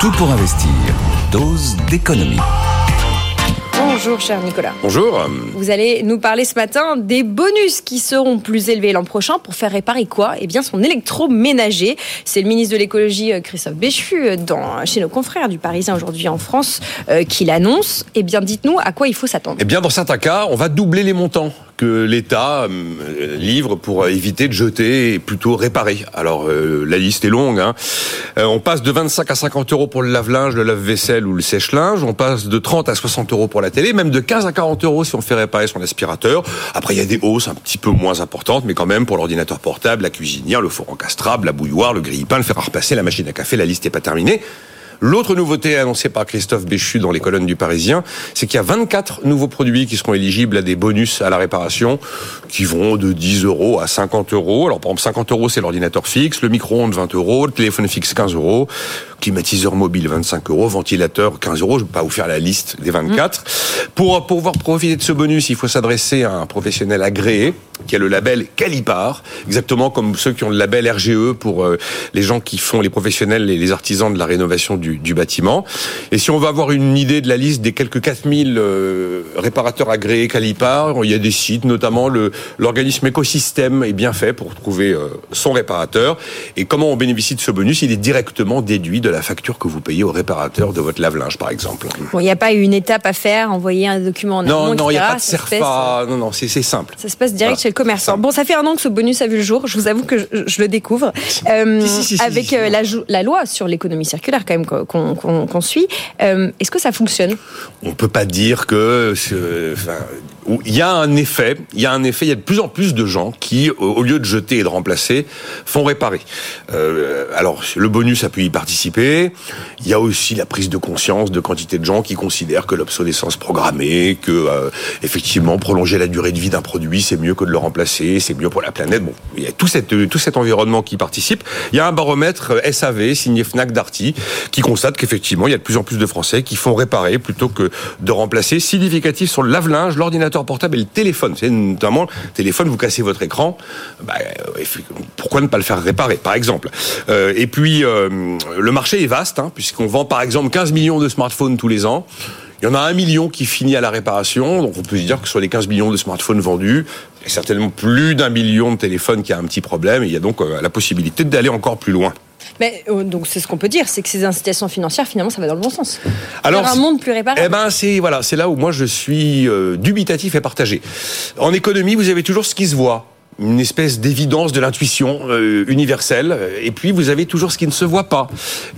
Tout pour investir. Dose d'économie. Bonjour cher Nicolas. Bonjour. Vous allez nous parler ce matin des bonus qui seront plus élevés l'an prochain pour faire réparer quoi? Eh bien son électroménager. C'est le ministre de l'écologie euh, Christophe Béchu euh, dans, chez nos confrères du Parisien aujourd'hui en France euh, qui l'annonce. Eh bien dites-nous à quoi il faut s'attendre. Eh bien dans certains cas, on va doubler les montants que l'État euh, livre pour éviter de jeter et plutôt réparer. Alors euh, la liste est longue. Hein. Euh, on passe de 25 à 50 euros pour le lave-linge, le lave-vaisselle ou le sèche-linge. On passe de 30 à 60 euros pour la télé, même de 15 à 40 euros si on fait réparer son aspirateur. Après il y a des hausses un petit peu moins importantes, mais quand même pour l'ordinateur portable, la cuisinière, le four encastrable, la bouilloire, le grille-pain, le fer à repasser, la machine à café, la liste n'est pas terminée. L'autre nouveauté annoncée par Christophe Béchu dans les colonnes du Parisien, c'est qu'il y a 24 nouveaux produits qui seront éligibles à des bonus à la réparation, qui vont de 10 euros à 50 euros. Alors par exemple, 50 euros, c'est l'ordinateur fixe, le micro-ondes 20 euros, le téléphone fixe 15 euros, climatiseur mobile 25 euros, ventilateur 15 euros. Je ne vais pas vous faire la liste des 24. Pour pouvoir profiter de ce bonus, il faut s'adresser à un professionnel agréé qui a le label Calipar, exactement comme ceux qui ont le label RGE pour euh, les gens qui font les professionnels et les artisans de la rénovation du, du bâtiment. Et si on veut avoir une idée de la liste des quelques 4000 euh, réparateurs agréés Calipar, il y a des sites, notamment l'organisme Écosystème est bien fait pour trouver euh, son réparateur. Et comment on bénéficie de ce bonus? Il est directement déduit de la facture que vous payez au réparateur de votre lave-linge, par exemple. Bon, il n'y a pas une étape à faire, envoyer un document en Non, amont, non, il n'y a pas de serfa. Non, non, c'est simple. Ça se passe direct Voilà. chez le commerçant. Bon, ça fait un an que ce bonus a vu le jour. Je vous avoue que je, je le découvre. Euh, Si, si, si, si, avec euh, la, loi sur l'économie circulaire, quand même, qu'on suit. Euh, Est-ce que ça fonctionne? On peut pas dire que enfin, il y a un effet, il y a un effet, il y a de plus en plus de gens qui, au au lieu de jeter et de remplacer, font réparer. Euh, alors, le bonus a pu y participer. Il y a aussi la prise de conscience de quantité de gens qui considèrent que l'obsolescence programmée, que euh, effectivement prolonger la durée de vie d'un produit, c'est mieux que de le remplacer, c'est mieux pour la planète. Bon, il y a tout, tout cet environnement qui participe. Il y a un baromètre euh, SAV signé Fnac Darty qui constate qu'effectivement, il y a de plus en plus de Français qui font réparer plutôt que de remplacer. Significatif sur le lave-linge, l'ordinateur portable et le téléphone. C'est notamment le téléphone, vous cassez votre écran, bah, euh, pourquoi ne pas le faire réparer, par exemple Euh, Et puis, euh, le marché est vaste, hein, puisqu'on vend par exemple 15 millions de smartphones tous les ans. Il y en a un million qui finit à la réparation, donc on peut se dire que sur les 15 millions de smartphones vendus, il y a certainement plus d'un million de téléphones qui a un petit problème, et il y a donc la possibilité d'aller encore plus loin. Mais, euh, Donc c'est ce qu'on peut dire, c'est que ces incitations financières, finalement, ça va dans le bon sens. Alors, un monde plus réparable. Eh ben, c'est voilà, c'est là où moi je suis euh, dubitatif et partagé. En économie, vous avez toujours ce qui se voit une espèce d'évidence de l'intuition euh, universelle, et puis vous avez toujours ce qui ne se voit pas.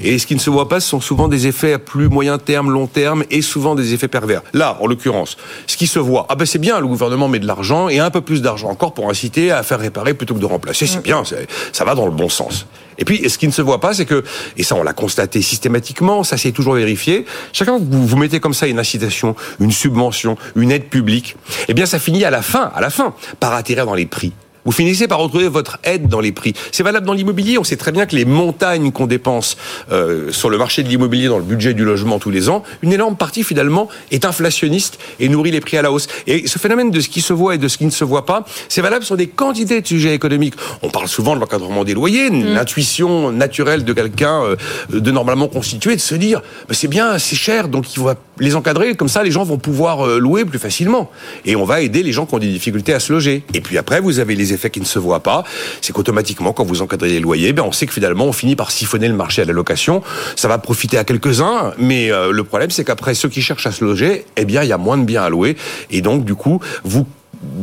Et ce qui ne se voit pas, ce sont souvent des effets à plus moyen terme, long terme, et souvent des effets pervers. Là, en l'occurrence, ce qui se voit, ah ben c'est bien, le gouvernement met de l'argent, et un peu plus d'argent encore pour inciter à faire réparer plutôt que de remplacer, c'est bien, c'est- ça va dans le bon sens. Et puis, ce qui ne se voit pas, c'est que, et ça on l'a constaté systématiquement, ça s'est toujours vérifié, chacun vous, vous mettez comme ça une incitation, une subvention, une aide publique, eh bien ça finit à la fin, à la fin, par atterrir dans les prix. Vous finissez par retrouver votre aide dans les prix. C'est valable dans l'immobilier. On sait très bien que les montagnes qu'on dépense euh, sur le marché de l'immobilier, dans le budget du logement tous les ans, une énorme partie finalement est inflationniste et nourrit les prix à la hausse. Et ce phénomène de ce qui se voit et de ce qui ne se voit pas, c'est valable sur des quantités de sujets économiques. On parle souvent de l'encadrement des loyers, l'intuition naturelle de quelqu'un euh, de normalement constitué de se dire, bah, c'est bien, c'est cher, donc il va les encadrer. Comme ça, les gens vont pouvoir euh, louer plus facilement. Et on va aider les gens qui ont des difficultés à se loger. Et puis après, vous avez les effets qui ne se voient pas. C'est qu'automatiquement, quand vous encadrez les loyers, ben, on sait que finalement, on finit par siphonner le marché à la location. Ça va profiter à quelques-uns, mais euh, le problème, c'est qu'après, ceux qui cherchent à se loger, eh bien, il y a moins de biens à louer. Et donc, du coup, vous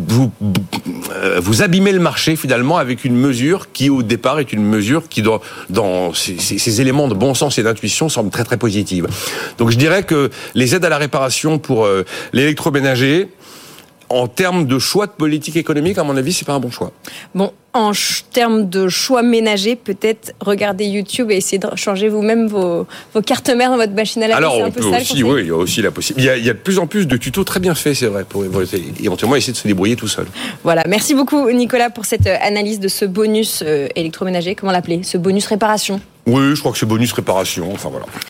vous, euh, vous abîmez le marché finalement avec une mesure qui au départ est une mesure qui dans, dans ces- ces éléments de bon sens et d'intuition semble très très positive. Donc je dirais que les aides à la réparation pour euh, l'électroménager, en termes de choix de politique économique, à mon avis, c'est pas un bon choix. Bon, en termes de choix ménagers, peut-être regarder YouTube et essayer de changer vous-même vos, vos cartes mères dans votre machine à laver. Alors, un peu aussi, oui, il y a aussi la possibilité. Il y a, il y a de plus en plus de tutos très bien faits, c'est vrai, pour éventuellement éventuellement essayer de se débrouiller tout seul. Voilà, merci beaucoup Nicolas pour cette euh, analyse de ce bonus euh, électroménager. Comment l'appeler? Ce bonus réparation? Oui, je crois que c'est bonus réparation. Enfin voilà.